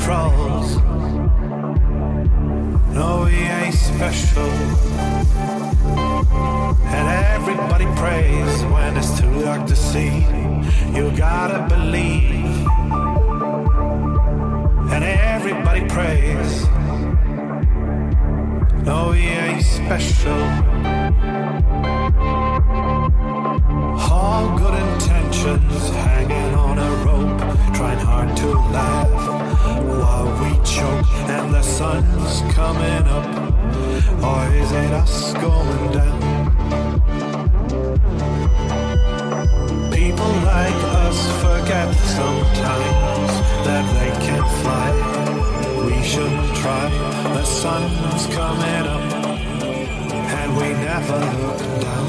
crawls. No, we ain't special. And everybody prays when it's too dark to see. You gotta believe. And everybody prays. No, we ain't special. All good intentions hanging on a rope, trying hard to laugh sun's coming up. Or is it us going down? People like us forget sometimes that they can fly. We shouldn't try. The sun's coming up, and we never look down.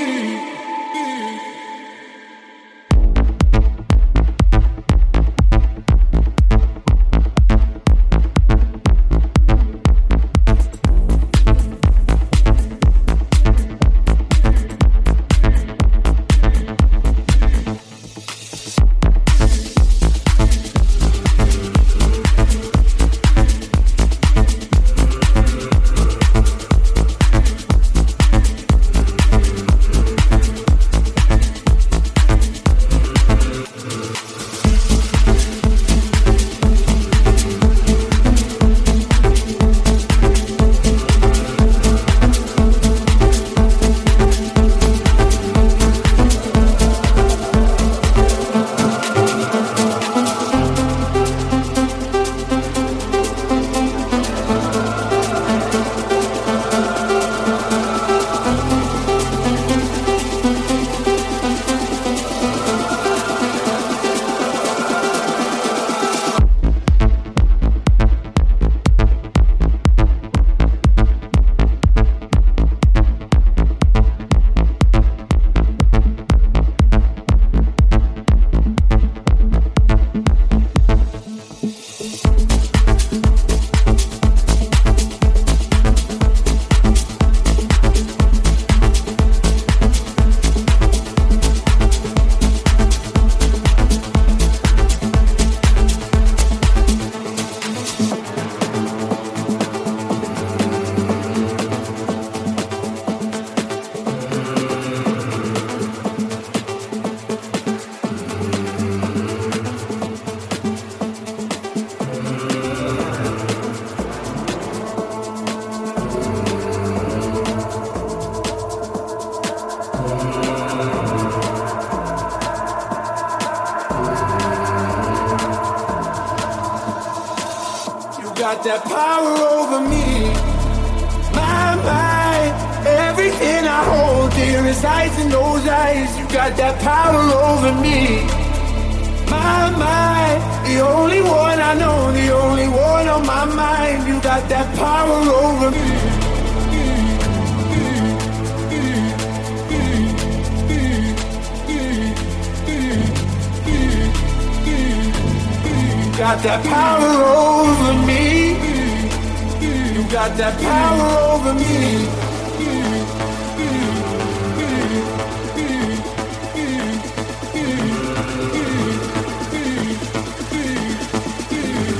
Those eyes. You got that power over me. My mind, the only one I know, the only one on my mind. You got that power over me. You got that power over me. You got that power over me.